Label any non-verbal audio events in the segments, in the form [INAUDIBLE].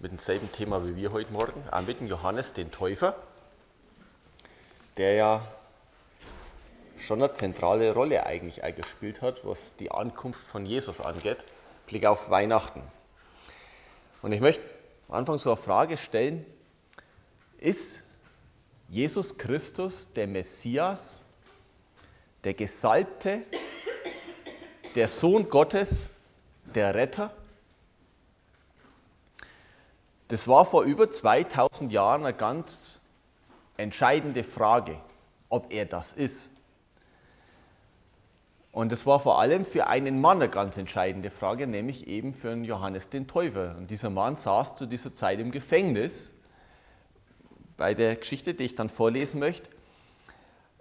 mit demselben Thema wie wir heute Morgen, auch mit dem Johannes den Täufer, der ja schon eine zentrale Rolle eigentlich auch gespielt hat, was die Ankunft von Jesus angeht, Blick auf Weihnachten. Und ich möchte am Anfang so eine Frage stellen, ist Jesus Christus der Messias, der Gesalbte, der Sohn Gottes, der Retter? Das war vor über 2000 Jahren eine ganz entscheidende Frage, ob er das ist. Und es war vor allem für einen Mann eine ganz entscheidende Frage, nämlich eben für einen Johannes den Täufer. Und dieser Mann saß zu dieser Zeit im Gefängnis. Bei der Geschichte, die ich dann vorlesen möchte.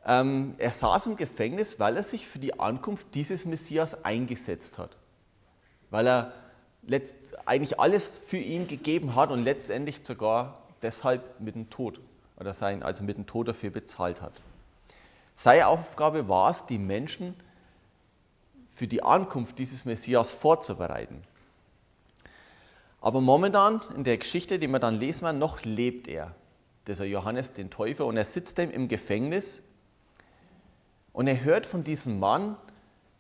Ähm, er saß im Gefängnis, weil er sich für die Ankunft dieses Messias eingesetzt hat. Weil er letzt, eigentlich alles für ihn gegeben hat und letztendlich sogar deshalb mit dem Tod oder sein, also mit dem Tod dafür bezahlt hat. Seine Aufgabe war es, die Menschen für die Ankunft dieses Messias vorzubereiten. Aber momentan in der Geschichte, die wir dann lesen werden, noch lebt er, dieser Johannes den Täufer, und er sitzt im Gefängnis und er hört von diesem Mann,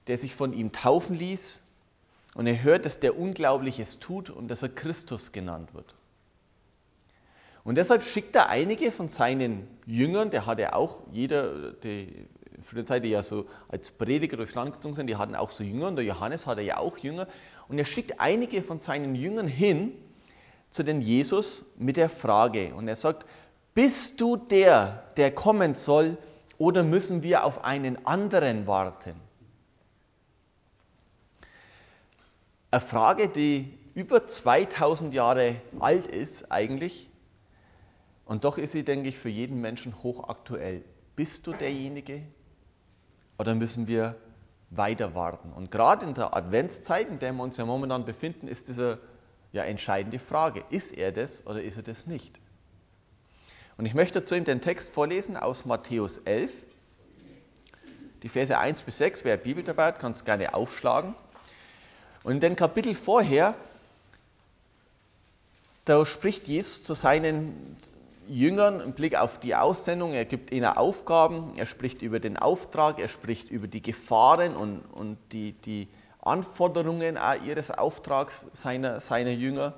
der sich von ihm taufen ließ, und er hört, dass der Unglaubliches tut und dass er Christus genannt wird. Und deshalb schickt er einige von seinen Jüngern, der hat ja auch, jeder, die früher Zeit, die ja so als Prediger durchs Land gezogen sind, die hatten auch so Jünger und der Johannes hatte ja auch Jünger. Und er schickt einige von seinen Jüngern hin zu den Jesus mit der Frage. Und er sagt, bist du der, der kommen soll, oder müssen wir auf einen anderen warten? Eine Frage, die über 2000 Jahre alt ist eigentlich. Und doch ist sie, denke ich, für jeden Menschen hochaktuell. Bist du derjenige, oder müssen wir weiter warten? Und gerade in der Adventszeit, in der wir uns ja momentan befinden, ist diese ja, entscheidende Frage. Ist er das oder ist er das nicht? Und ich möchte dazu ihm den Text vorlesen aus Matthäus 11, die Verse 1 bis 6. Wer Bibel dabei hat, kann es gerne aufschlagen. Und in dem Kapitel vorher, da spricht Jesus zu seinen Jüngern im Blick auf die Aussendung. Er gibt ihnen Aufgaben, er spricht über den Auftrag, er spricht über die Gefahren und, und die, die Anforderungen ihres Auftrags seiner, seiner Jünger.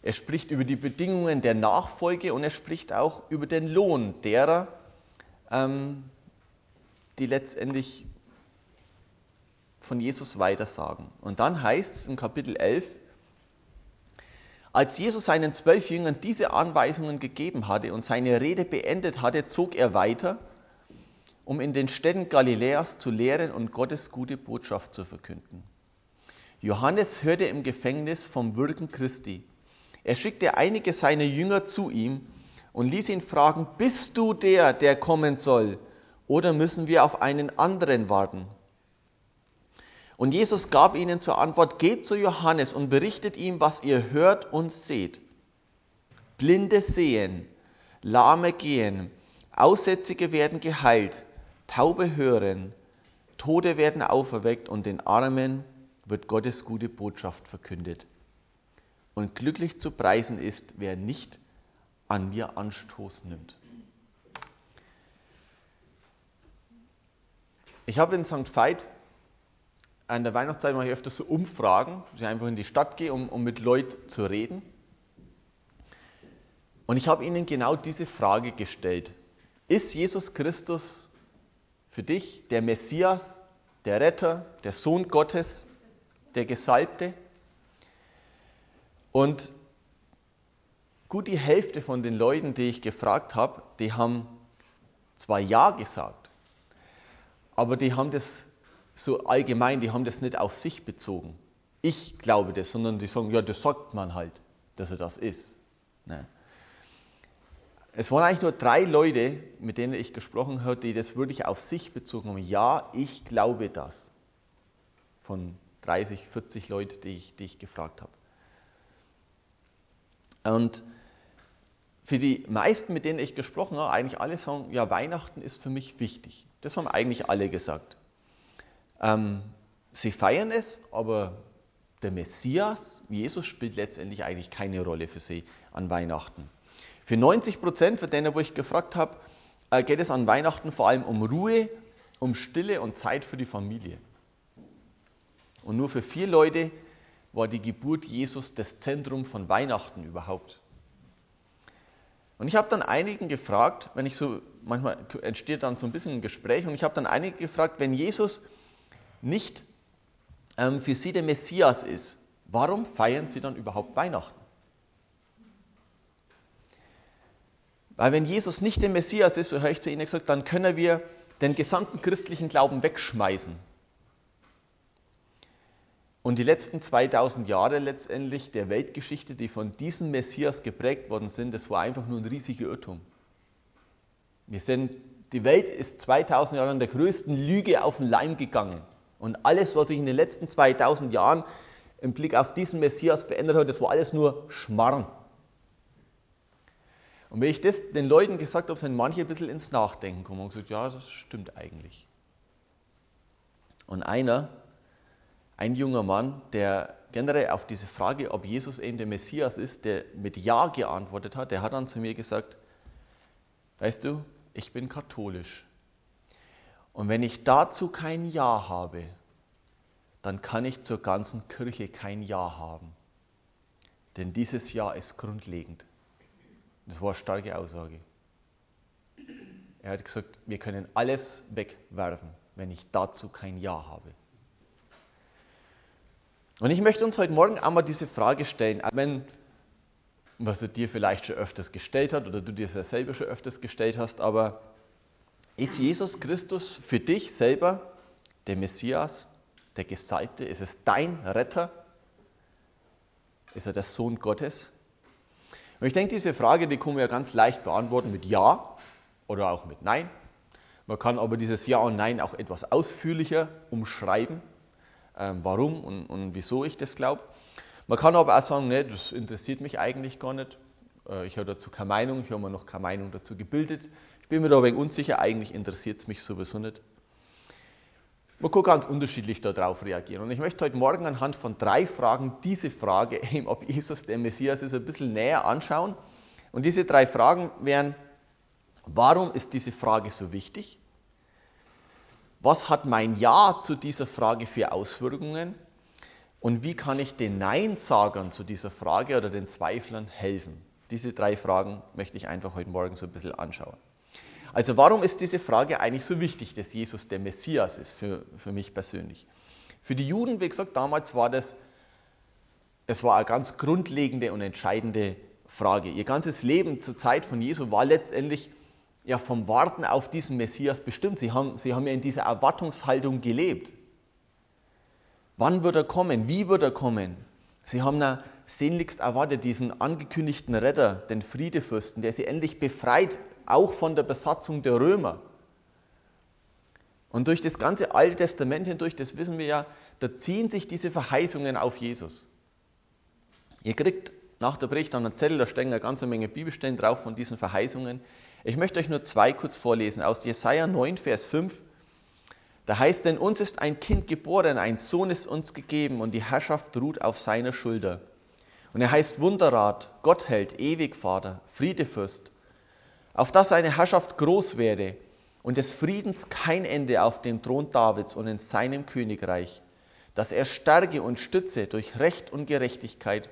Er spricht über die Bedingungen der Nachfolge und er spricht auch über den Lohn derer, ähm, die letztendlich von Jesus weitersagen. Und dann heißt es im Kapitel 11, als Jesus seinen zwölf Jüngern diese Anweisungen gegeben hatte und seine Rede beendet hatte, zog er weiter, um in den Städten Galiläas zu lehren und Gottes gute Botschaft zu verkünden. Johannes hörte im Gefängnis vom Wirken Christi. Er schickte einige seiner Jünger zu ihm und ließ ihn fragen, bist du der, der kommen soll, oder müssen wir auf einen anderen warten? Und Jesus gab ihnen zur Antwort, geht zu Johannes und berichtet ihm, was ihr hört und seht. Blinde sehen, Lahme gehen, Aussätzige werden geheilt, Taube hören, Tode werden auferweckt und den Armen wird Gottes gute Botschaft verkündet. Und glücklich zu preisen ist, wer nicht an mir Anstoß nimmt. Ich habe in St. Veit an der Weihnachtszeit mache ich öfters so Umfragen, dass ich einfach in die Stadt gehe, um, um mit Leuten zu reden. Und ich habe ihnen genau diese Frage gestellt. Ist Jesus Christus für dich der Messias, der Retter, der Sohn Gottes, der Gesalbte? Und gut die Hälfte von den Leuten, die ich gefragt habe, die haben zwar Ja gesagt, aber die haben das so allgemein, die haben das nicht auf sich bezogen. Ich glaube das, sondern die sagen, ja, das sagt man halt, dass er das ist. Ne? Es waren eigentlich nur drei Leute, mit denen ich gesprochen habe, die das wirklich auf sich bezogen haben. Ja, ich glaube das. Von 30, 40 Leuten, die ich, die ich gefragt habe. Und für die meisten, mit denen ich gesprochen habe, eigentlich alle sagen, ja, Weihnachten ist für mich wichtig. Das haben eigentlich alle gesagt. Ähm, sie feiern es, aber der Messias, Jesus, spielt letztendlich eigentlich keine Rolle für sie an Weihnachten. Für 90 Prozent, für denen, wo ich gefragt habe, äh, geht es an Weihnachten vor allem um Ruhe, um Stille und Zeit für die Familie. Und nur für vier Leute war die Geburt Jesus das Zentrum von Weihnachten überhaupt. Und ich habe dann einigen gefragt, wenn ich so, manchmal entsteht dann so ein bisschen ein Gespräch, und ich habe dann einige gefragt, wenn Jesus nicht ähm, für sie der Messias ist, warum feiern sie dann überhaupt Weihnachten? Weil wenn Jesus nicht der Messias ist, so höre ich zu ihnen gesagt, dann können wir den gesamten christlichen Glauben wegschmeißen. Und die letzten 2000 Jahre letztendlich der Weltgeschichte, die von diesem Messias geprägt worden sind, das war einfach nur ein riesiger Irrtum. Wir sind, die Welt ist 2000 Jahre an der größten Lüge auf den Leim gegangen. Und alles, was sich in den letzten 2000 Jahren im Blick auf diesen Messias verändert hat, das war alles nur Schmarrn. Und wenn ich das den Leuten gesagt habe, sind manche ein bisschen ins Nachdenken gekommen und gesagt, ja, das stimmt eigentlich. Und einer, ein junger Mann, der generell auf diese Frage, ob Jesus eben der Messias ist, der mit Ja geantwortet hat, der hat dann zu mir gesagt, weißt du, ich bin katholisch. Und wenn ich dazu kein Ja habe, dann kann ich zur ganzen Kirche kein Ja haben. Denn dieses Ja ist grundlegend. Das war eine starke Aussage. Er hat gesagt, wir können alles wegwerfen, wenn ich dazu kein Ja habe. Und ich möchte uns heute Morgen einmal diese Frage stellen, wenn was er dir vielleicht schon öfters gestellt hat oder du dir selber schon öfters gestellt hast, aber ist Jesus Christus für dich selber der Messias, der Gesalbte? Ist es dein Retter? Ist er der Sohn Gottes? Und ich denke, diese Frage, die können wir ganz leicht beantworten mit Ja oder auch mit Nein. Man kann aber dieses Ja und Nein auch etwas ausführlicher umschreiben ähm, warum und, und, wieso ich das glaube. Man kann aber auch sagen, nee, das interessiert mich eigentlich gar nicht. Äh, ich habe dazu keine Meinung, ich habe mir noch keine Meinung dazu gebildet. Ich bin mir da ein wenig unsicher, eigentlich interessiert es mich sowieso nicht. Man kann ganz unterschiedlich darauf reagieren. Und ich möchte heute Morgen anhand von drei Fragen diese Frage, [LAUGHS] eben ob Jesus der Messias ist, ein bisschen näher anschauen. Und diese drei Fragen wären, warum ist diese Frage so wichtig? Was hat mein Ja zu dieser Frage für Auswirkungen? Und wie kann ich den Nein-Sagern zu dieser Frage oder den Zweiflern helfen? Diese drei Fragen möchte ich einfach heute Morgen so ein bisschen anschauen. Also warum ist diese Frage eigentlich so wichtig, dass Jesus der Messias ist für, für mich persönlich? Für die Juden, wie gesagt, damals war das, das war eine ganz grundlegende und entscheidende Frage. Ihr ganzes Leben zur Zeit von Jesu war letztendlich ja vom Warten auf diesen Messias bestimmt. Sie haben, sie haben ja in dieser Erwartungshaltung gelebt. Wann wird er kommen? Wie wird er kommen? Sie haben ja sehnlichst erwartet diesen angekündigten Retter, den Friedefürsten, der sie endlich befreit, auch von der Besatzung der Römer. Und durch das ganze Alte Testament hindurch, das wissen wir ja, da ziehen sich diese Verheißungen auf Jesus. Ihr kriegt nach der Predigt an einen Zettel, da stehen eine ganze Menge Bibelstellen drauf von diesen Verheißungen. Ich möchte euch nur zwei kurz vorlesen aus Jesaja 9, Vers 5. Da heißt, denn uns ist ein Kind geboren, ein Sohn ist uns gegeben und die Herrschaft ruht auf seiner Schulter. Und er heißt Wunderrat, Gottheld, Ewigvater, Friedefürst, auf dass seine Herrschaft groß werde und des Friedens kein Ende auf dem Thron Davids und in seinem Königreich, dass er stärke und stütze durch Recht und Gerechtigkeit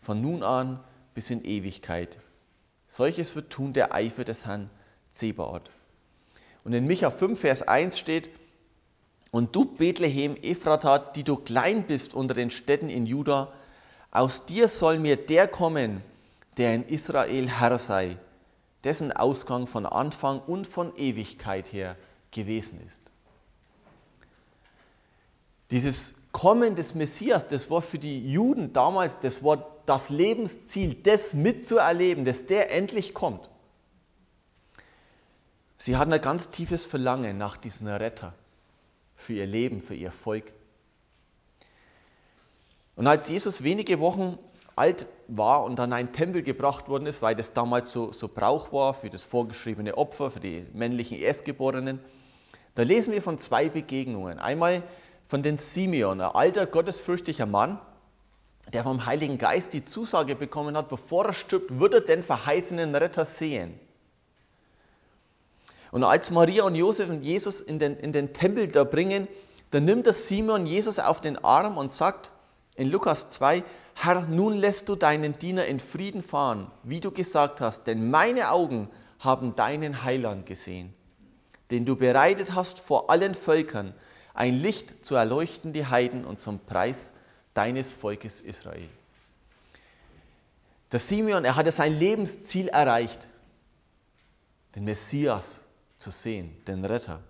von nun an bis in Ewigkeit. Solches wird tun der Eifer des Herrn Zebaoth. Und in Micha 5, Vers 1 steht, und du Bethlehem Ephrata, die du klein bist unter den Städten in Juda, aus dir soll mir der kommen, der in Israel Herr sei, dessen Ausgang von Anfang und von Ewigkeit her gewesen ist. Dieses Kommen des Messias, das war für die Juden damals, das war das Lebensziel, das mitzuerleben, dass der endlich kommt. Sie hatten ein ganz tiefes Verlangen nach diesem Retter für ihr Leben, für ihr Volk. Und als Jesus wenige Wochen alt war und an einen Tempel gebracht worden ist, weil das damals so, so Brauch war für das vorgeschriebene Opfer, für die männlichen Erstgeborenen, da lesen wir von zwei Begegnungen. Einmal von den Simeon, ein alter, gottesfürchtiger Mann, der vom Heiligen Geist die Zusage bekommen hat, bevor er stirbt, wird er den verheißenen Retter sehen. Und als Maria und Josef und Jesus in den, in den Tempel da bringen, dann nimmt das Simon Jesus auf den Arm und sagt in Lukas 2, Herr, nun lässt du deinen Diener in Frieden fahren, wie du gesagt hast, denn meine Augen haben deinen Heiland gesehen, den du bereitet hast vor allen Völkern, ein Licht zu erleuchten die Heiden und zum Preis deines Volkes Israel. Der Simeon, er hatte sein Lebensziel erreicht, den Messias zu sehen, den Retter.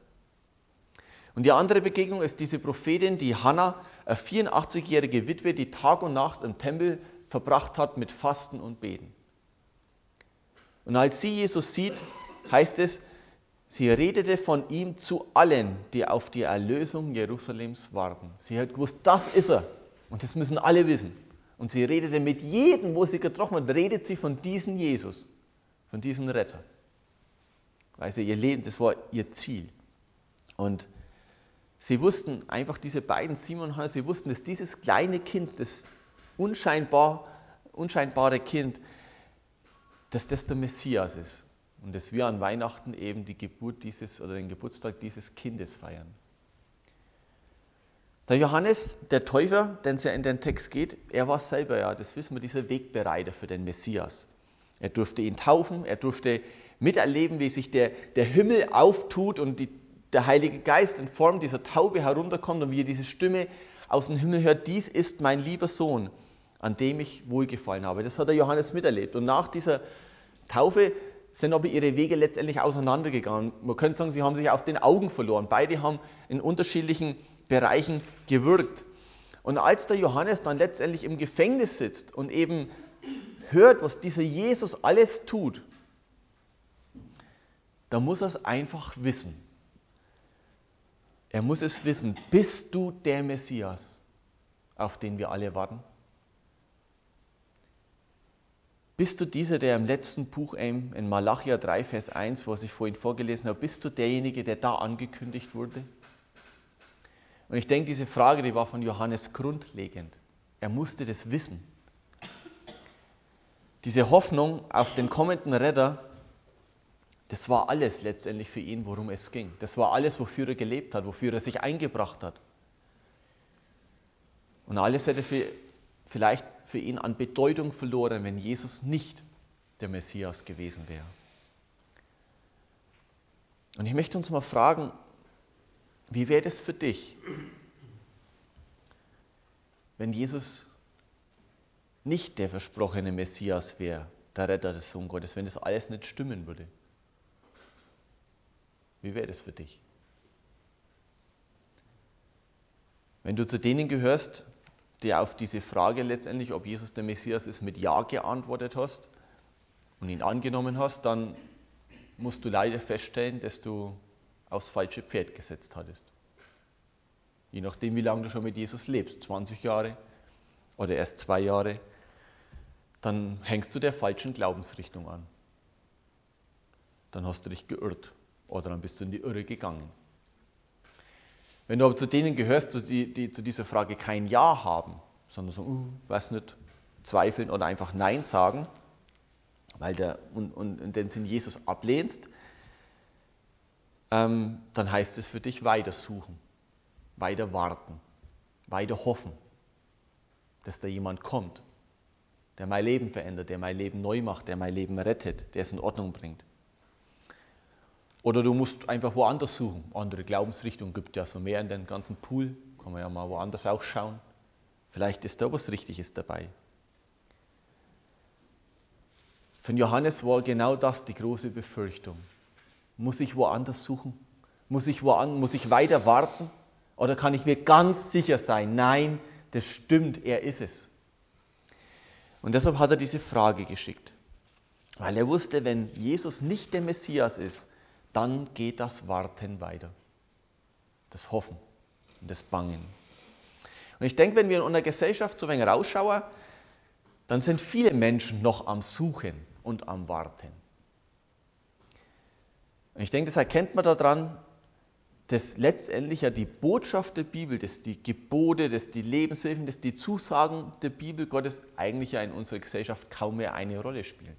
Und die andere Begegnung ist diese Prophetin, die Hannah, eine 84-jährige Witwe, die Tag und Nacht im Tempel verbracht hat mit Fasten und Beten. Und als sie Jesus sieht, heißt es, sie redete von ihm zu allen, die auf die Erlösung Jerusalems warten. Sie hat gewusst, das ist er. Und das müssen alle wissen. Und sie redete mit jedem, wo sie getroffen hat, redet sie von diesem Jesus, von diesem Retter. Weil sie ihr Leben, das war ihr Ziel. Und sie wussten einfach, diese beiden, Simon und Hannah, sie wussten, dass dieses kleine Kind, das unscheinbar, unscheinbare Kind, dass das der Messias ist. Und dass wir an Weihnachten eben die Geburt dieses oder den Geburtstag dieses Kindes feiern. Der Johannes, der Täufer, den es ja in den Text geht, er war selber ja, das wissen wir, dieser Wegbereiter für den Messias. Er durfte ihn taufen, er durfte miterleben, wie sich der, der Himmel auftut und die, der Heilige Geist in Form dieser Taube herunterkommt und wie er diese Stimme aus dem Himmel hört, dies ist mein lieber Sohn, an dem ich wohlgefallen habe. Das hat der Johannes miterlebt. Und nach dieser Taufe sind aber ihre Wege letztendlich auseinandergegangen. Man könnte sagen, sie haben sich aus den Augen verloren. Beide haben in unterschiedlichen Bereichen gewirkt. Und als der Johannes dann letztendlich im Gefängnis sitzt und eben hört, was dieser Jesus alles tut, da muss er es einfach wissen. Er muss es wissen, bist du der Messias, auf den wir alle warten? Bist du dieser, der im letzten Buch in Malachia 3, Vers 1, was ich vorhin vorgelesen habe, bist du derjenige, der da angekündigt wurde? Und ich denke, diese Frage, die war von Johannes grundlegend. Er musste das wissen. Diese Hoffnung auf den kommenden Retter, das war alles letztendlich für ihn, worum es ging. Das war alles, wofür er gelebt hat, wofür er sich eingebracht hat. Und alles hätte für, vielleicht für ihn an Bedeutung verloren, wenn Jesus nicht der Messias gewesen wäre. Und ich möchte uns mal fragen, wie wäre es für dich, wenn Jesus nicht der versprochene Messias wäre, der Retter des Sohn Gottes, wenn das alles nicht stimmen würde? Wie wäre das für dich? Wenn du zu denen gehörst, die auf diese Frage letztendlich, ob Jesus der Messias ist, mit Ja geantwortet hast und ihn angenommen hast, dann musst du leider feststellen, dass du aufs falsche Pferd gesetzt hattest. Je nachdem, wie lange du schon mit Jesus lebst, 20 Jahre oder erst zwei Jahre, dann hängst du der falschen Glaubensrichtung an. Dann hast du dich geirrt oder dann bist du in die Irre gegangen. Wenn du aber zu denen gehörst, die, die zu dieser Frage kein Ja haben, sondern so, uh, weiß nicht, zweifeln oder einfach Nein sagen, weil der, und, und, und den Sinn Jesus ablehnst, ähm, dann heißt es für dich weiter suchen, weiter warten, weiter hoffen, dass da jemand kommt, der mein Leben verändert, der mein Leben neu macht, der mein Leben rettet, der es in Ordnung bringt. Oder du musst einfach woanders suchen. Andere Glaubensrichtungen gibt ja so mehr in den ganzen Pool. Kann man ja mal woanders auch schauen. Vielleicht ist da was Richtiges dabei. Von Johannes war genau das die große Befürchtung. Muss ich woanders suchen? Muss ich, woanders, muss ich weiter warten? Oder kann ich mir ganz sicher sein, nein, das stimmt, er ist es. Und deshalb hat er diese Frage geschickt. Weil er wusste, wenn Jesus nicht der Messias ist, dann geht das Warten weiter. Das Hoffen und das Bangen. Und ich denke, wenn wir in unserer Gesellschaft so ein wenig rausschauen, dann sind viele Menschen noch am Suchen und am Warten. Und ich denke, das erkennt man daran, dass letztendlich ja die Botschaft der Bibel, dass die Gebote, dass die Lebenshilfen, dass die Zusagen der Bibel Gottes eigentlich ja in unserer Gesellschaft kaum mehr eine Rolle spielen.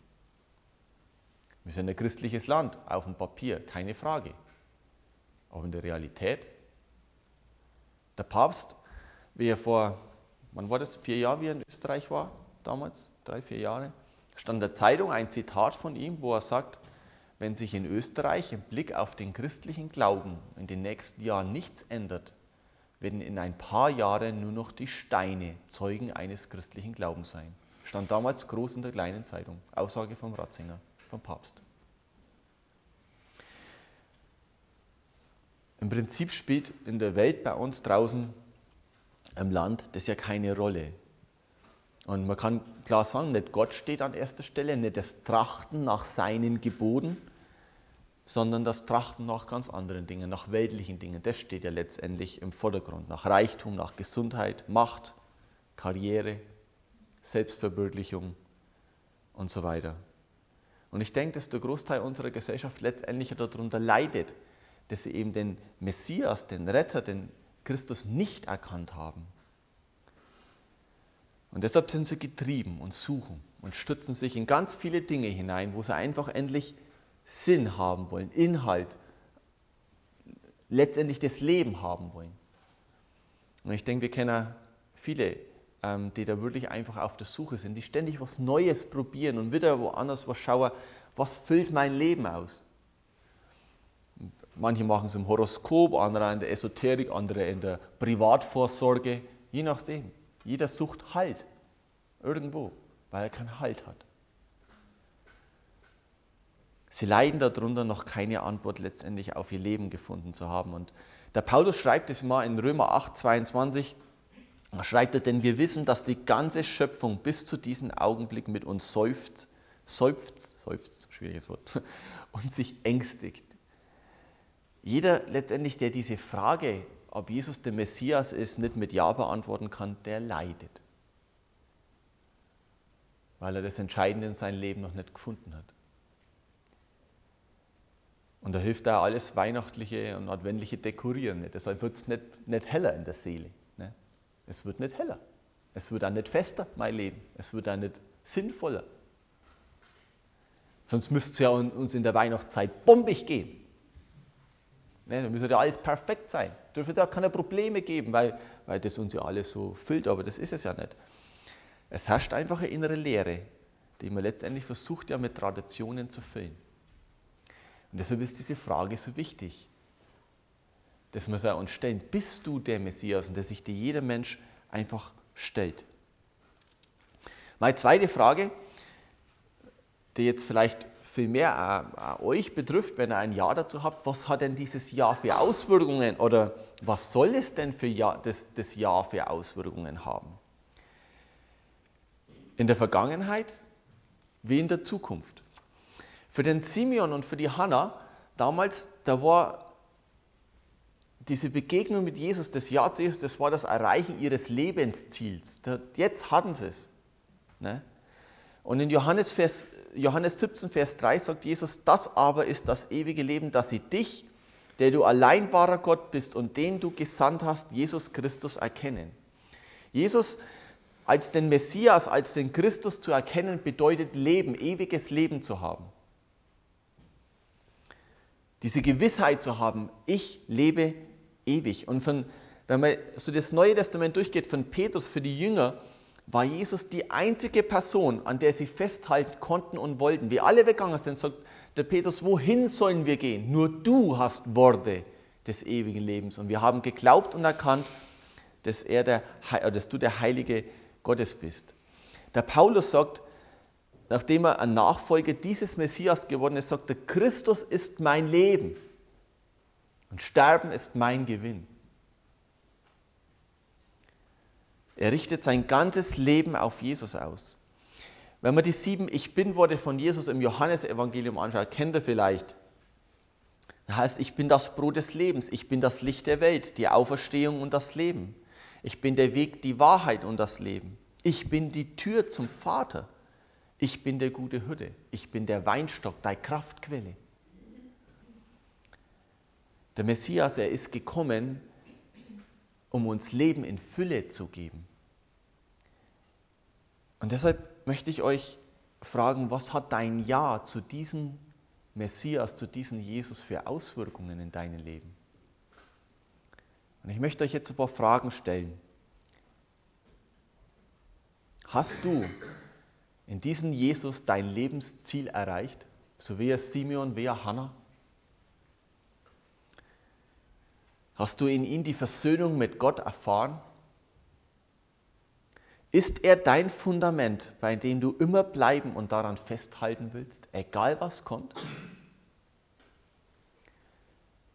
Wir sind ein christliches Land, auf dem Papier, keine Frage. Aber in der Realität, der Papst, wie er vor, wann war das, vier Jahre, wie er in Österreich war, damals, drei, vier Jahre, stand in der Zeitung ein Zitat von ihm, wo er sagt, wenn sich in Österreich im Blick auf den christlichen Glauben in den nächsten Jahren nichts ändert, werden in ein paar Jahren nur noch die Steine Zeugen eines christlichen Glaubens sein. Stand damals groß in der kleinen Zeitung. Aussage vom Ratzinger, vom Papst. Im Prinzip spielt in der Welt bei uns draußen im Land das ja keine Rolle. Und man kann klar sagen, nicht Gott steht an erster Stelle, nicht das Trachten nach seinen Geboten, sondern das Trachten nach ganz anderen Dingen, nach weltlichen Dingen. Das steht ja letztendlich im Vordergrund. Nach Reichtum, nach Gesundheit, Macht, Karriere, Selbstverwirklichung und so weiter. Und ich denke, dass der Großteil unserer Gesellschaft letztendlich darunter leidet, dass sie eben den Messias, den Retter, den Christus nicht erkannt haben. Und deshalb sind sie getrieben und suchen und stützen sich in ganz viele Dinge hinein, wo sie einfach endlich Sinn haben wollen, Inhalt, letztendlich das Leben haben wollen. Und ich denke, wir kennen viele, die da wirklich einfach auf der Suche sind, die ständig was Neues probieren und wieder woanders was schauen, was füllt mein Leben aus. Manche machen es im Horoskop, andere in der Esoterik, andere in der Privatvorsorge, je nachdem. Jeder sucht Halt irgendwo, weil er keinen Halt hat. Sie leiden darunter, noch keine Antwort letztendlich auf ihr Leben gefunden zu haben. Und der Paulus schreibt es mal in Römer 8, 22. Schreibt er, denn wir wissen, dass die ganze Schöpfung bis zu diesem Augenblick mit uns seufzt, seufzt, seufzt, schwieriges Wort, [LAUGHS] und sich ängstigt. Jeder letztendlich, der diese Frage, ob Jesus der Messias ist, nicht mit Ja beantworten kann, der leidet. Weil er das Entscheidende in seinem Leben noch nicht gefunden hat. Und da hilft da alles Weihnachtliche und Adventliche Dekorieren. Deshalb wird es nicht, nicht heller in der Seele. Es wird nicht heller. Es wird auch nicht fester, mein Leben. Es wird auch nicht sinnvoller. Sonst müsste es ja uns in der Weihnachtszeit bombig gehen. Ne? Da müsste ja alles perfekt sein. Da dürfte ja keine Probleme geben, weil, weil das uns ja alles so füllt. Aber das ist es ja nicht. Es herrscht einfach eine innere Leere, die man letztendlich versucht ja mit Traditionen zu füllen. Und deshalb ist diese Frage so wichtig, dass wir uns stellen, bist du der Messias? Und dass sich dir jeder Mensch einfach stellt. Meine zweite Frage, die jetzt vielleicht viel mehr euch betrifft, wenn ihr ein Ja dazu habt, was hat denn dieses Ja für Auswirkungen oder was soll es denn für ja, das, das Ja für Auswirkungen haben? In der Vergangenheit wie in der Zukunft. Für den Simeon und für die Hannah damals, da war diese Begegnung mit Jesus, das Ja zu Jesus, das war das Erreichen ihres Lebensziels. Jetzt hatten sie es. Ne? Und in Johannes, Vers, Johannes 17, Vers 3 sagt Jesus, das aber ist das ewige Leben, dass sie dich, der du allein wahrer Gott bist und den du gesandt hast, Jesus Christus erkennen. Jesus als den Messias, als den Christus zu erkennen, bedeutet Leben, ewiges Leben zu haben diese Gewissheit zu haben, ich lebe ewig. Und von, wenn man so das Neue Testament durchgeht, von Petrus für die Jünger, war Jesus die einzige Person, an der sie festhalten konnten und wollten. Wie alle weggegangen sind, sagt der Petrus, wohin sollen wir gehen? Nur du hast Worte des ewigen Lebens. Und wir haben geglaubt und erkannt, dass, er der, dass du der Heilige Gottes bist. Der Paulus sagt, nachdem er ein Nachfolger dieses Messias geworden ist, sagt er, Christus ist mein Leben und Sterben ist mein Gewinn. Er richtet sein ganzes Leben auf Jesus aus. Wenn man die sieben Ich Bin-Worte von Jesus im Johannesevangelium anschaut, kennt er vielleicht. Das heißt, ich bin das Brot des Lebens, ich bin das Licht der Welt, die Auferstehung und das Leben. Ich bin der Weg, die Wahrheit und das Leben. Ich bin die Tür zum Vater. Ich bin der gute Hütte. Ich bin der Weinstock, deine Kraftquelle. Der Messias, er ist gekommen, um uns Leben in Fülle zu geben. Und deshalb möchte ich euch fragen, was hat dein Ja zu diesem Messias, zu diesem Jesus für Auswirkungen in deinem Leben? Und ich möchte euch jetzt ein paar Fragen stellen. Hast du in diesem Jesus dein Lebensziel erreicht, so wie er Simeon, wie er Hannah? Hast du in ihm die Versöhnung mit Gott erfahren? Ist er dein Fundament, bei dem du immer bleiben und daran festhalten willst, egal was kommt?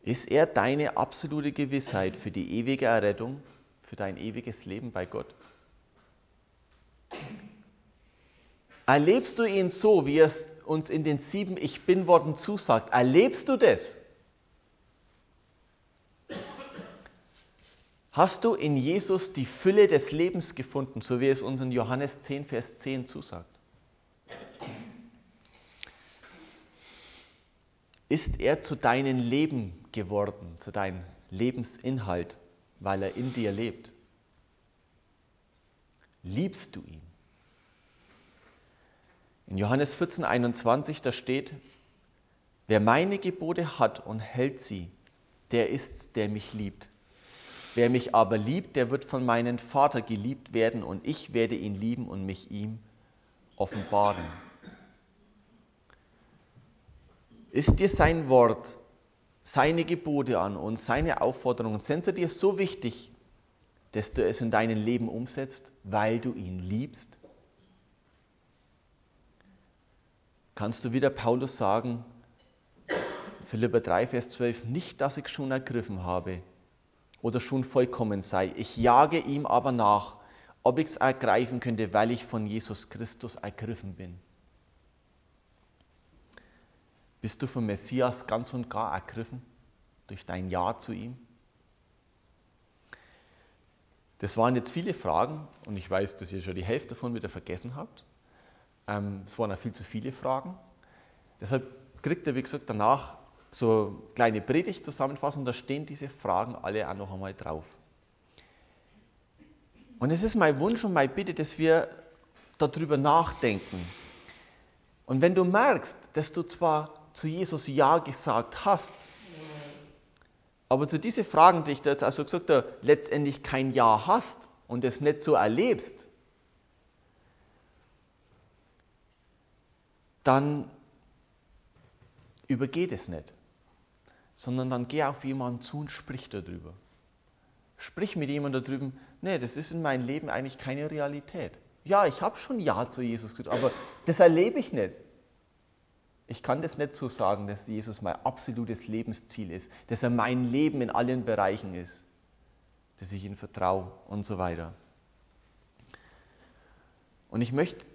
Ist er deine absolute Gewissheit für die ewige Errettung, für dein ewiges Leben bei Gott? Erlebst du ihn so, wie er es uns in den sieben Ich bin Worten zusagt? Erlebst du das? Hast du in Jesus die Fülle des Lebens gefunden, so wie es uns in Johannes 10, Vers 10 zusagt? Ist er zu deinem Leben geworden, zu deinem Lebensinhalt, weil er in dir lebt? Liebst du ihn? In Johannes 14, 21, da steht, wer meine Gebote hat und hält sie, der ist's, der mich liebt. Wer mich aber liebt, der wird von meinem Vater geliebt werden und ich werde ihn lieben und mich ihm offenbaren. Ist dir sein Wort, seine Gebote an und seine Aufforderungen, sind sie dir so wichtig, dass du es in deinem Leben umsetzt, weil du ihn liebst? Kannst du wieder Paulus sagen, Philipper 3, Vers 12, nicht, dass ich schon ergriffen habe, oder schon vollkommen sei. Ich jage ihm aber nach, ob ich es ergreifen könnte, weil ich von Jesus Christus ergriffen bin. Bist du vom Messias ganz und gar ergriffen durch dein Ja zu ihm? Das waren jetzt viele Fragen und ich weiß, dass ihr schon die Hälfte davon wieder vergessen habt. Ähm, es waren auch viel zu viele Fragen. Deshalb kriegt ihr, wie gesagt, danach so eine kleine Predigt zusammenfassen, da stehen diese Fragen alle auch noch einmal drauf. Und es ist mein Wunsch und meine Bitte, dass wir darüber nachdenken. Und wenn du merkst, dass du zwar zu Jesus Ja gesagt hast, aber zu diesen Fragen, die ich da jetzt also gesagt habe, letztendlich kein Ja hast und es nicht so erlebst, dann übergeht es nicht sondern dann geh auf jemanden zu und sprich darüber. Sprich mit jemandem darüber, nee, das ist in meinem Leben eigentlich keine Realität. Ja, ich habe schon Ja zu Jesus gesagt, aber das erlebe ich nicht. Ich kann das nicht so sagen, dass Jesus mein absolutes Lebensziel ist, dass er mein Leben in allen Bereichen ist, dass ich ihm vertraue und so weiter. Und ich möchte,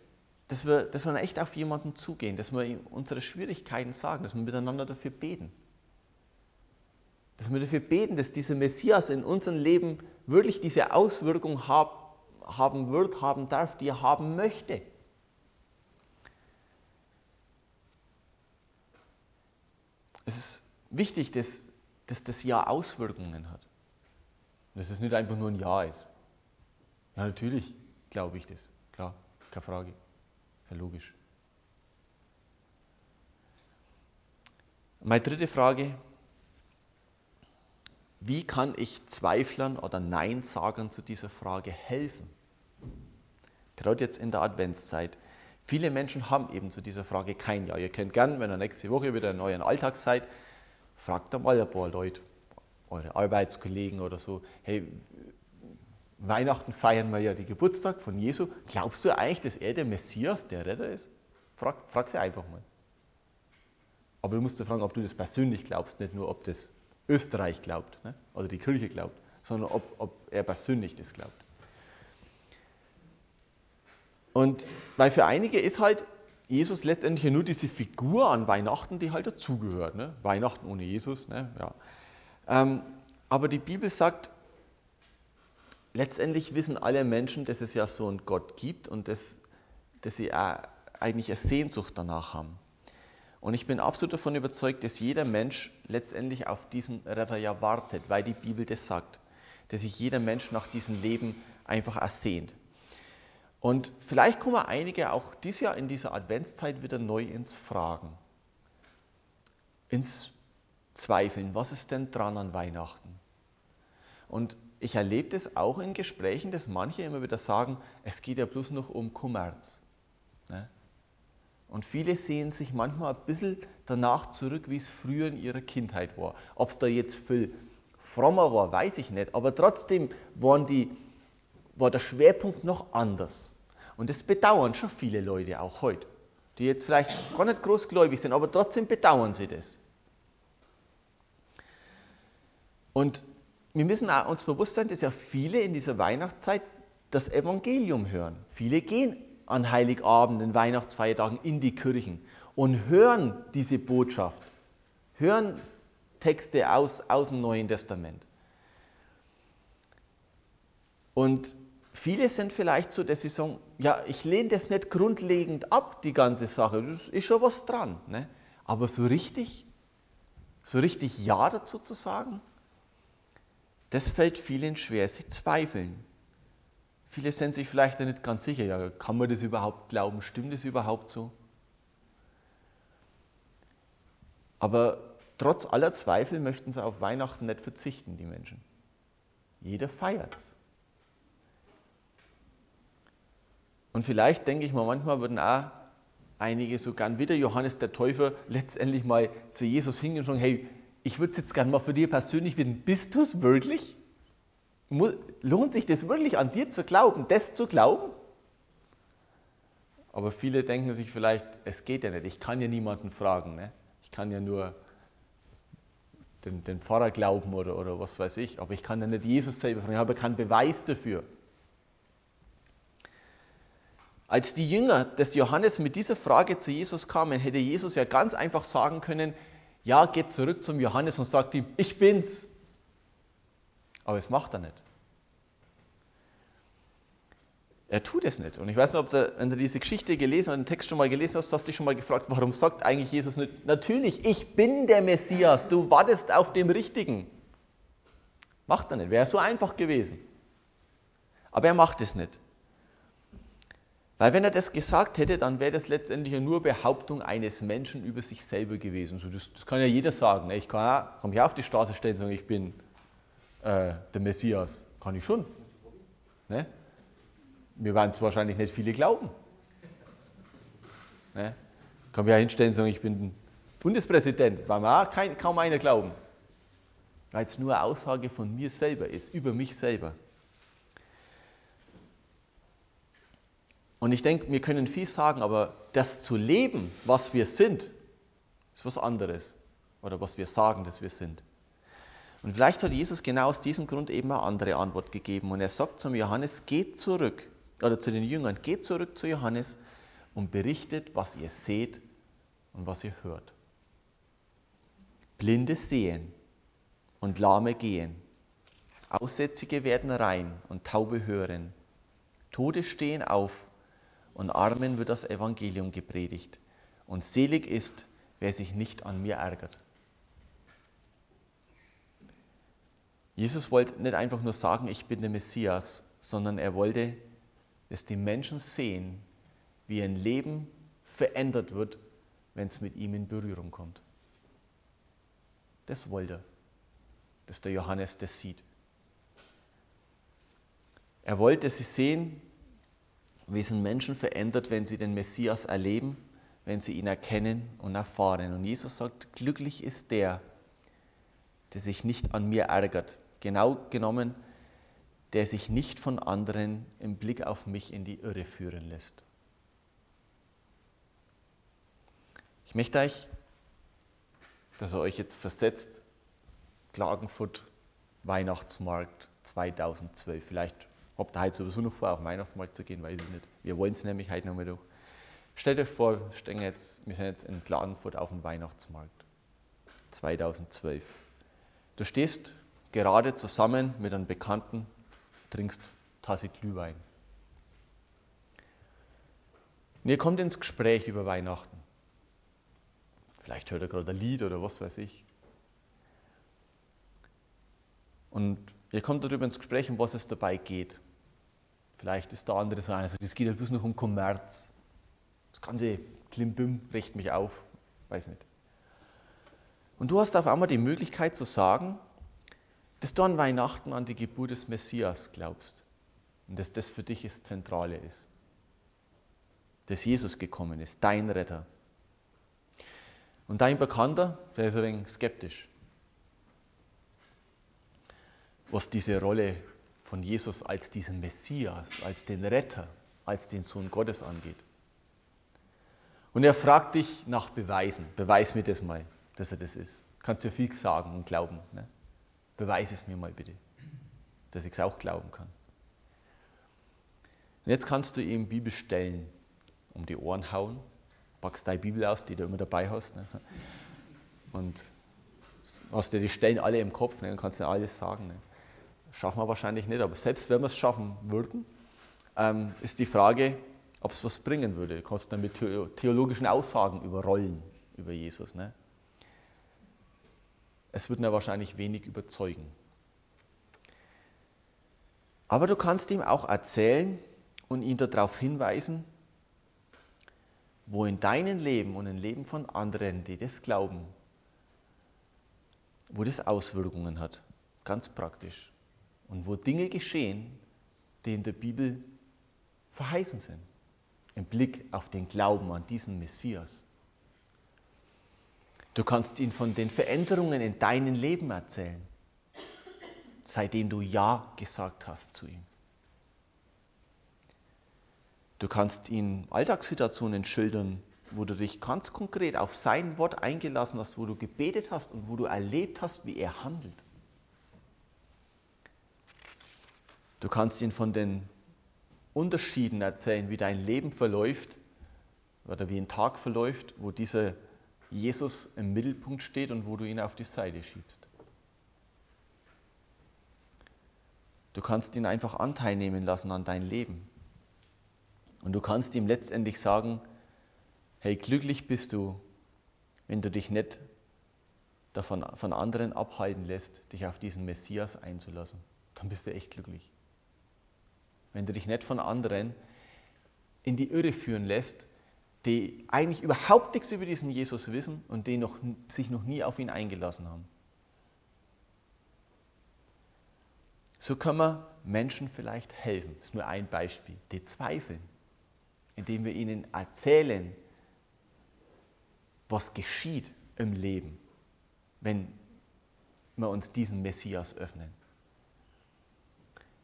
dass wir, dass wir echt auf jemanden zugehen, dass wir unsere Schwierigkeiten sagen, dass wir miteinander dafür beten dass wir dafür beten, dass dieser Messias in unserem Leben wirklich diese Auswirkung hab, haben wird, haben darf, die er haben möchte. Es ist wichtig, dass, dass das Ja Auswirkungen hat. Dass es nicht einfach nur ein Ja ist. Ja, natürlich glaube ich das. Klar, keine Frage. Ist ja logisch. Meine dritte Frage, wie kann ich Zweiflern oder Neinsagern zu dieser Frage helfen? Gerade jetzt in der Adventszeit. Viele Menschen haben eben zu dieser Frage kein Ja. Ihr könnt gern, wenn ihr nächste Woche wieder in neuen Alltag seid, fragt einmal ein paar Leute, eure Arbeitskollegen oder so, hey, Weihnachten feiern wir ja den Geburtstag von Jesu. Glaubst du eigentlich, dass er der Messias, der Retter ist? Frag, frag sie einfach mal. Aber du musst dir fragen, ob du das persönlich glaubst, nicht nur, ob das Österreich glaubt ne? oder die Kirche glaubt, sondern ob, ob er persönlich das glaubt. Und weil für einige ist halt Jesus letztendlich nur diese Figur an Weihnachten, die halt dazugehört. Ne? Weihnachten ohne Jesus. Ne? Ja. Ähm, aber die Bibel sagt, letztendlich wissen alle Menschen, dass es ja so einen Gott gibt und dass, dass sie eigentlich eine Sehnsucht danach haben. Und ich bin absolut davon überzeugt, dass jeder Mensch letztendlich auf diesen Retter ja wartet, weil die Bibel das sagt, dass sich jeder Mensch nach diesem Leben einfach ersehnt. Und vielleicht kommen einige auch dieses Jahr in dieser Adventszeit wieder neu ins Fragen, ins Zweifeln. Was ist denn dran an Weihnachten? Und ich erlebe das auch in Gesprächen, dass manche immer wieder sagen, es geht ja bloß noch um Kommerz. Ne? Und viele sehen sich manchmal ein bisschen danach zurück, wie es früher in ihrer Kindheit war. Ob es da jetzt viel frommer war, weiß ich nicht, aber trotzdem waren die, war der Schwerpunkt noch anders. Und das bedauern schon viele Leute auch heute, die jetzt vielleicht gar nicht großgläubig sind, aber trotzdem bedauern sie das. Und wir müssen uns bewusst sein, dass ja viele in dieser Weihnachtszeit das Evangelium hören. Viele gehen an Heiligabend, Weihnachtsfeiertagen in die Kirchen und hören diese Botschaft, hören Texte aus, aus dem Neuen Testament. Und viele sind vielleicht so, dass sie sagen, ja, ich lehne das nicht grundlegend ab, die ganze Sache, das ist schon was dran. Ne? Aber so richtig, so richtig Ja dazu zu sagen, das fällt vielen schwer. Sie zweifeln. Viele sind sich vielleicht nicht ganz sicher, ja, kann man das überhaupt glauben? Stimmt das überhaupt so? Aber trotz aller Zweifel möchten sie auf Weihnachten nicht verzichten, die Menschen. Jeder feiert es. Und vielleicht denke ich mal, manchmal würden auch einige so gern wieder Johannes der Täufer letztendlich mal zu Jesus hingehen und sagen, hey, ich würde es jetzt gerne mal für dich persönlich wissen, bist du es wirklich? Lohnt sich das wirklich an dir zu glauben, das zu glauben? Aber viele denken sich vielleicht, es geht ja nicht, ich kann ja niemanden fragen. Ne? Ich kann ja nur den, den Pfarrer glauben oder, oder was weiß ich, aber ich kann ja nicht Jesus selber fragen, ich habe keinen Beweis dafür. Als die Jünger des Johannes mit dieser Frage zu Jesus kamen, hätte Jesus ja ganz einfach sagen können, ja, geht zurück zum Johannes und sagt ihm, ich bin's. Aber es macht er nicht. Er tut es nicht. Und ich weiß nicht, ob du, wenn du diese Geschichte gelesen und den Text schon mal gelesen hast, hast du dich schon mal gefragt, warum sagt eigentlich Jesus nicht, natürlich, ich bin der Messias, du wartest auf dem Richtigen. Macht er nicht. Wäre so einfach gewesen. Aber er macht es nicht. Weil wenn er das gesagt hätte, dann wäre das letztendlich nur Behauptung eines Menschen über sich selber gewesen. So, das, das kann ja jeder sagen. Ne? Ich kann, kann mich auf die Straße stellen und sagen, ich bin äh, der Messias. Kann ich schon. Ne? Mir werden es wahrscheinlich nicht viele glauben. Ne? Kann mich ja hinstellen und sagen, ich bin Bundespräsident. Weil mir auch kein, kaum einer glauben. Weil es nur eine Aussage von mir selber ist, über mich selber. Und ich denke, wir können viel sagen, aber das zu leben, was wir sind, ist was anderes. Oder was wir sagen, dass wir sind. Und vielleicht hat Jesus genau aus diesem Grund eben eine andere Antwort gegeben. Und er sagt zum Johannes, geht zurück, oder zu den Jüngern, geht zurück zu Johannes und berichtet, was ihr seht und was ihr hört. Blinde sehen und Lahme gehen. Aussätzige werden rein und Taube hören. Tode stehen auf und Armen wird das Evangelium gepredigt. Und selig ist, wer sich nicht an mir ärgert. Jesus wollte nicht einfach nur sagen, ich bin der Messias, sondern er wollte, dass die Menschen sehen, wie ein Leben verändert wird, wenn es mit ihm in Berührung kommt. Das wollte er, dass der Johannes das sieht. Er wollte, dass sie sehen, wie es einen Menschen verändert, wenn sie den Messias erleben, wenn sie ihn erkennen und erfahren. Und Jesus sagt, glücklich ist der, der sich nicht an mir ärgert. Genau genommen, der sich nicht von anderen im Blick auf mich in die Irre führen lässt. Ich möchte euch, dass ihr euch jetzt versetzt, Klagenfurt Weihnachtsmarkt 2012, vielleicht ob da heute sowieso noch vor, auf den Weihnachtsmarkt zu gehen, weiß ich nicht. Wir wollen es nämlich heute nochmal durch. Stellt euch vor, jetzt, wir sind jetzt in Klagenfurt auf dem Weihnachtsmarkt 2012. Du stehst gerade zusammen mit einem Bekannten, trinkst Tasse Glühwein. Und ihr kommt ins Gespräch über Weihnachten. Vielleicht hört er gerade ein Lied oder was weiß ich. Und ihr kommt darüber ins Gespräch, um was es dabei geht. Vielleicht ist der andere so einer, das geht ja bloß noch um Kommerz. Das ganze Klimbim richt mich auf, weiß nicht. Und du hast auf einmal die Möglichkeit zu sagen, dass du an Weihnachten an die Geburt des Messias glaubst und dass das für dich das Zentrale ist. Dass Jesus gekommen ist, dein Retter. Und dein Bekannter, der ist ein wenig skeptisch, was diese Rolle von Jesus als diesen Messias, als den Retter, als den Sohn Gottes angeht. Und er fragt dich nach Beweisen. Beweis mir das mal dass er das ist. Kannst ja viel sagen und glauben. Ne? Beweis es mir mal bitte, dass ich es auch glauben kann. Und jetzt kannst du ihm Bibelstellen um die Ohren hauen, packst deine Bibel aus, die du immer dabei hast, ne? und hast dir die Stellen alle im Kopf, ne? und kannst dir alles sagen. Ne? Schaffen wir wahrscheinlich nicht, aber selbst wenn wir es schaffen würden, ähm, ist die Frage, ob es was bringen würde. Du kannst dann mit theologischen Aussagen überrollen über Jesus. Ne? Es wird ihn wahrscheinlich wenig überzeugen. Aber du kannst ihm auch erzählen und ihn darauf hinweisen, wo in deinem Leben und im Leben von anderen, die das glauben, wo das Auswirkungen hat, ganz praktisch. Und wo Dinge geschehen, die in der Bibel verheißen sind, im Blick auf den Glauben an diesen Messias. Du kannst ihm von den Veränderungen in deinem Leben erzählen, seitdem du Ja gesagt hast zu ihm. Du kannst ihm Alltagssituationen schildern, wo du dich ganz konkret auf sein Wort eingelassen hast, wo du gebetet hast und wo du erlebt hast, wie er handelt. Du kannst ihn von den Unterschieden erzählen, wie dein Leben verläuft oder wie ein Tag verläuft, wo dieser Jesus im Mittelpunkt steht und wo du ihn auf die Seite schiebst. Du kannst ihn einfach Anteil nehmen lassen an dein Leben. Und du kannst ihm letztendlich sagen, hey, glücklich bist du, wenn du dich nicht davon von anderen abhalten lässt, dich auf diesen Messias einzulassen. Dann bist du echt glücklich. Wenn du dich nicht von anderen in die Irre führen lässt, die eigentlich überhaupt nichts über diesen Jesus wissen und die noch, sich noch nie auf ihn eingelassen haben. So können wir Menschen vielleicht helfen. Das ist nur ein Beispiel. Die zweifeln, indem wir ihnen erzählen, was geschieht im Leben, wenn wir uns diesen Messias öffnen.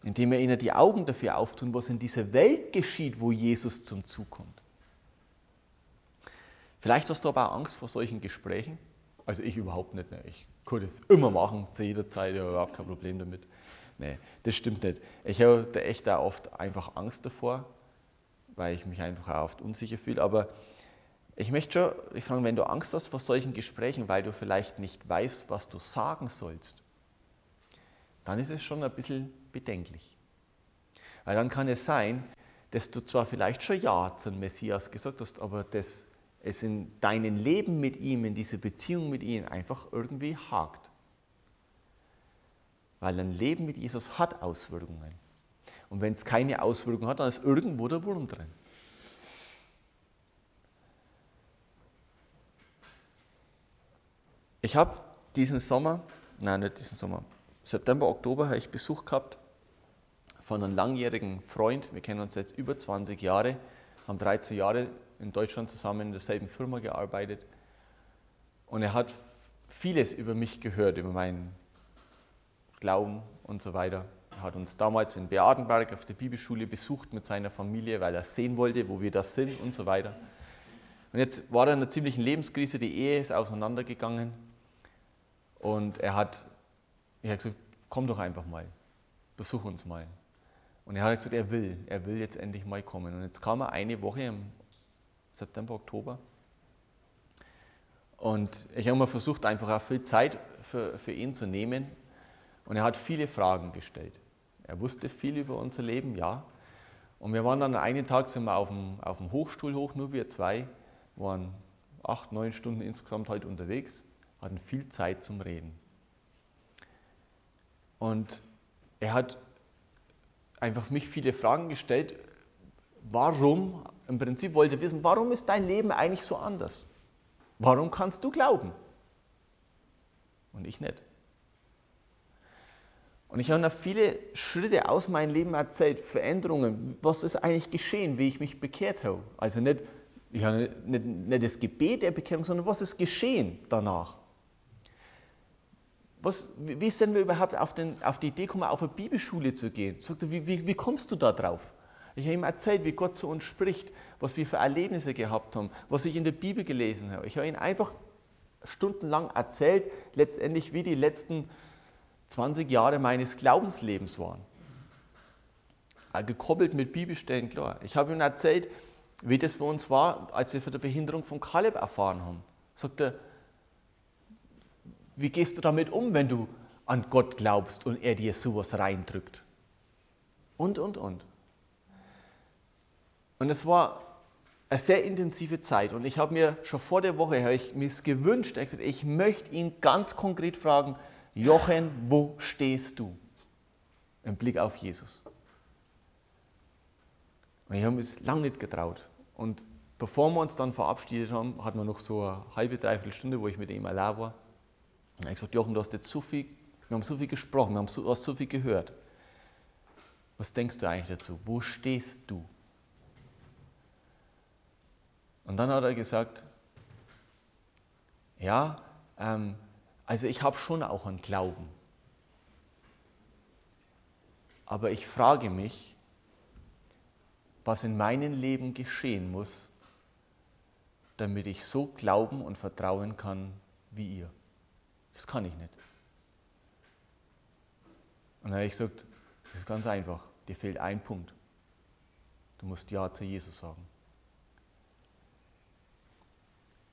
Indem wir ihnen die Augen dafür auftun, was in dieser Welt geschieht, wo Jesus zum Zug kommt. Vielleicht hast du aber auch Angst vor solchen Gesprächen. Also ich überhaupt nicht. Ne. Ich kann das immer machen, zu jeder Zeit, ich habe überhaupt kein Problem damit. Nee, das stimmt nicht. Ich habe da echt da oft einfach Angst davor, weil ich mich einfach auch oft unsicher fühle. Aber ich möchte schon, ich frage, wenn du Angst hast vor solchen Gesprächen, weil du vielleicht nicht weißt, was du sagen sollst, dann ist es schon ein bisschen bedenklich. Weil dann kann es sein, dass du zwar vielleicht schon Ja zum Messias gesagt hast, aber das es in deinem Leben mit ihm, in dieser Beziehung mit ihm einfach irgendwie hakt. Weil ein Leben mit Jesus hat Auswirkungen. Und wenn es keine Auswirkungen hat, dann ist irgendwo der Wurm drin. Ich habe diesen Sommer, nein, nicht diesen Sommer, September, Oktober habe ich Besuch gehabt von einem langjährigen Freund. Wir kennen uns jetzt über 20 Jahre, haben 13 Jahre in Deutschland zusammen in derselben Firma gearbeitet. Und er hat vieles über mich gehört, über meinen Glauben und so weiter. Er hat uns damals in Beadenberg auf der Bibelschule besucht mit seiner Familie, weil er sehen wollte, wo wir das sind und so weiter. Und jetzt war er in einer ziemlichen Lebenskrise, die Ehe ist auseinandergegangen. Und er hat, ich habe gesagt, komm doch einfach mal, besuch uns mal. Und er hat gesagt, er will, er will jetzt endlich mal kommen. Und jetzt kam er eine Woche im September, Oktober. Und ich habe mal versucht, einfach auch viel Zeit für, für ihn zu nehmen. Und er hat viele Fragen gestellt. Er wusste viel über unser Leben, ja. Und wir waren dann einen Tag sind wir auf dem, auf dem Hochstuhl hoch, nur wir zwei, waren acht, neun Stunden insgesamt heute unterwegs, hatten viel Zeit zum Reden. Und er hat einfach mich viele Fragen gestellt. Warum, im Prinzip wollte wissen, warum ist dein Leben eigentlich so anders? Warum kannst du glauben? Und ich nicht. Und ich habe noch viele Schritte aus meinem Leben erzählt, Veränderungen, was ist eigentlich geschehen, wie ich mich bekehrt habe. Also nicht, ich habe nicht, nicht das Gebet der Bekehrung, sondern was ist geschehen danach. Was, wie sind wir überhaupt auf, den, auf, die Idee gekommen, auf eine Bibelschule zu gehen? Sagt wie, wie, wie kommst du da drauf? Ich habe ihm erzählt, wie Gott zu uns spricht, was wir für Erlebnisse gehabt haben, was ich in der Bibel gelesen habe. Ich habe ihm einfach stundenlang erzählt, letztendlich wie die letzten 20 Jahre meines Glaubenslebens waren. Gekoppelt mit Bibelstellen, klar. Ich habe ihm erzählt, wie das für uns war, als wir von der Behinderung von Kaleb erfahren haben. Sagt er, wie gehst du damit um, wenn du an Gott glaubst und er dir sowas reindrückt? Und, und, und. Und es war eine sehr intensive Zeit und ich habe mir schon vor der Woche ich mir gewünscht, ich, gesagt, ich möchte ihn ganz konkret fragen, Jochen, wo stehst du? Im Blick auf Jesus. Und ich habe mich lange nicht getraut. Und bevor wir uns dann verabschiedet haben, hatten wir noch so eine halbe, dreiviertel Stunde, wo ich mit ihm allein war. Und hat gesagt, Jochen, du hast jetzt so viel, wir haben so viel gesprochen, wir haben so, hast so viel gehört. Was denkst du eigentlich dazu? Wo stehst du? Und dann hat er gesagt, ja, ähm, also ich habe schon auch einen Glauben. Aber ich frage mich, was in meinem Leben geschehen muss, damit ich so glauben und vertrauen kann wie ihr. Das kann ich nicht. Und dann habe ich gesagt, das ist ganz einfach. Dir fehlt ein Punkt. Du musst Ja zu Jesus sagen.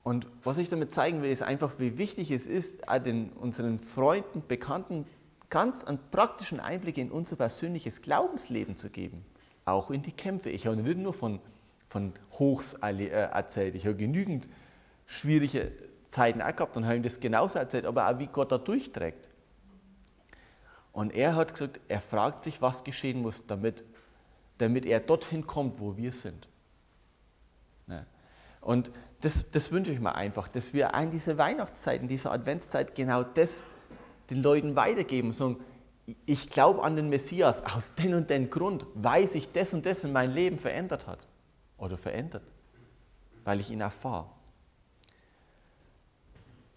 Und was ich damit zeigen will, ist einfach, wie wichtig es ist, den, unseren Freunden, Bekannten ganz einen praktischen Einblick in unser persönliches Glaubensleben zu geben. Auch in die Kämpfe. Ich habe nicht nur von, von Hochs äh, erzählt, ich habe genügend schwierige Zeiten auch gehabt und habe ihm das genauso erzählt, aber auch wie Gott da durchträgt. Und er hat gesagt, er fragt sich, was geschehen muss, damit, damit er dorthin kommt, wo wir sind. Ja. Und das, das wünsche ich mir einfach, dass wir in dieser Weihnachtszeit, in dieser Adventszeit genau das den Leuten weitergeben. So, ich glaube an den Messias aus den und den Grund, weil sich das und das in meinem Leben verändert hat. Oder verändert. Weil ich ihn erfahre.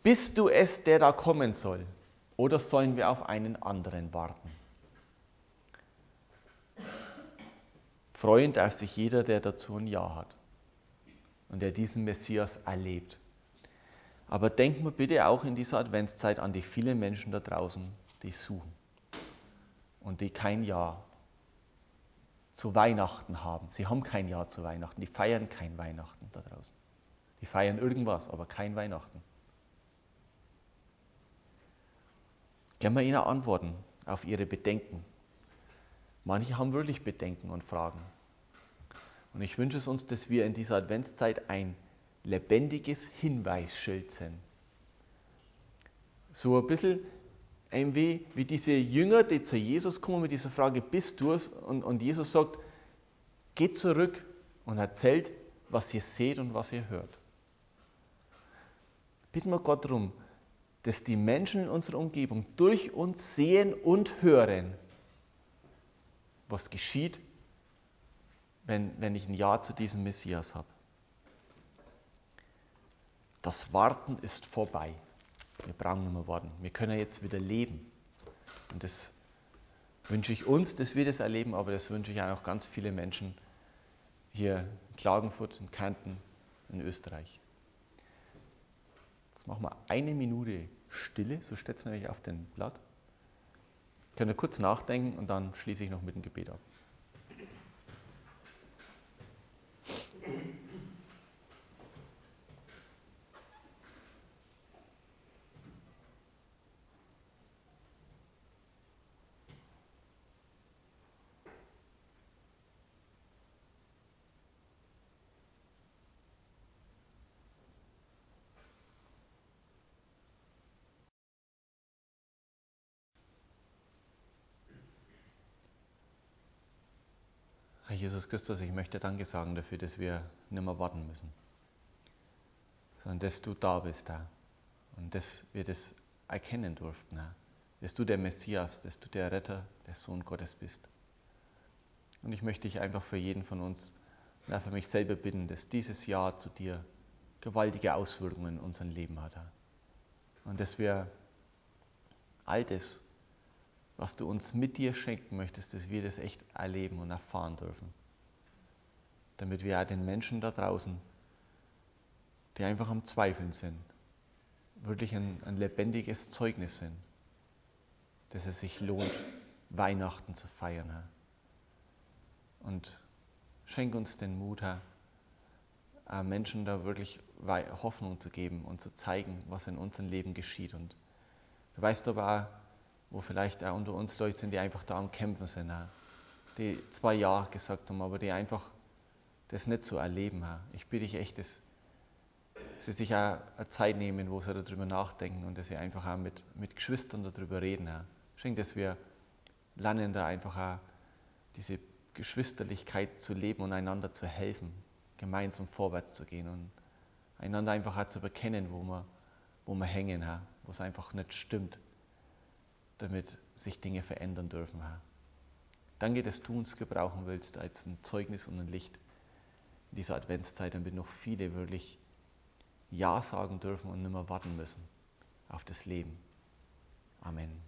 Bist du es, der da kommen soll? Oder sollen wir auf einen anderen warten? Freuen darf sich jeder, der dazu ein Ja hat und der diesen Messias erlebt. Aber denkt mir bitte auch in dieser Adventszeit an die vielen Menschen da draußen, die suchen und die kein Ja zu Weihnachten haben. Sie haben kein Ja zu Weihnachten, die feiern kein Weihnachten da draußen. Die feiern irgendwas, aber kein Weihnachten. Können wir ihnen antworten auf ihre Bedenken? Manche haben wirklich Bedenken und Fragen. Und ich wünsche es uns, dass wir in dieser Adventszeit ein lebendiges Hinweisschild sind. So ein bisschen wie, wie diese Jünger, die zu Jesus kommen mit dieser Frage, bist du es? Und, und Jesus sagt, geht zurück und erzählt, was ihr seht und was ihr hört. Bitten wir Gott darum, dass die Menschen in unserer Umgebung durch uns sehen und hören, was geschieht, wenn, wenn ich ein Ja zu diesem Messias habe. Das Warten ist vorbei. Wir brauchen nicht mehr warten. Wir können jetzt wieder leben. Und das wünsche ich uns, dass wir das erleben, aber das wünsche ich auch ganz viele Menschen hier in Klagenfurt, in Kärnten, in Österreich. Jetzt machen wir eine Minute Stille, so steht es nämlich auf dem Blatt. Können wir kurz nachdenken und dann schließe ich noch mit dem Gebet ab. Christus, ich möchte Danke sagen dafür, dass wir nicht mehr warten müssen, sondern dass du da bist, Herr. Und dass wir das erkennen durften, Herr. Dass du der Messias, dass du der Retter, der Sohn Gottes bist. Und ich möchte dich einfach für jeden von uns und für mich selber bitten, dass dieses Jahr zu dir gewaltige Auswirkungen in unserem Leben hat. Herr. Und dass wir all das, was du uns mit dir schenken möchtest, dass wir das echt erleben und erfahren dürfen. Damit wir auch den Menschen da draußen, die einfach am Zweifeln sind, wirklich ein, ein lebendiges Zeugnis sind, dass es sich lohnt, Weihnachten zu feiern, Herr. Und schenk uns den Mut, Herr, Menschen da wirklich Hoffnung zu geben und zu zeigen, was in unserem Leben geschieht. Und du weißt aber auch, wo vielleicht auch unter uns Leute sind, die einfach da am Kämpfen sind, die zwei Jahre gesagt haben, aber die einfach das nicht so erleben. Ich bitte dich echt, dass sie sich auch eine Zeit nehmen, wo sie darüber nachdenken und dass sie einfach auch mit, mit Geschwistern darüber reden. Schenk, dass wir lernen, da einfach auch diese Geschwisterlichkeit zu leben und einander zu helfen, gemeinsam vorwärts zu gehen und einander einfach auch zu bekennen, wo wir, wo wir hängen, wo es einfach nicht stimmt damit sich Dinge verändern dürfen, Herr. Danke, dass du uns gebrauchen willst als ein Zeugnis und ein Licht in dieser Adventszeit, damit noch viele wirklich Ja sagen dürfen und nicht mehr warten müssen auf das Leben. Amen.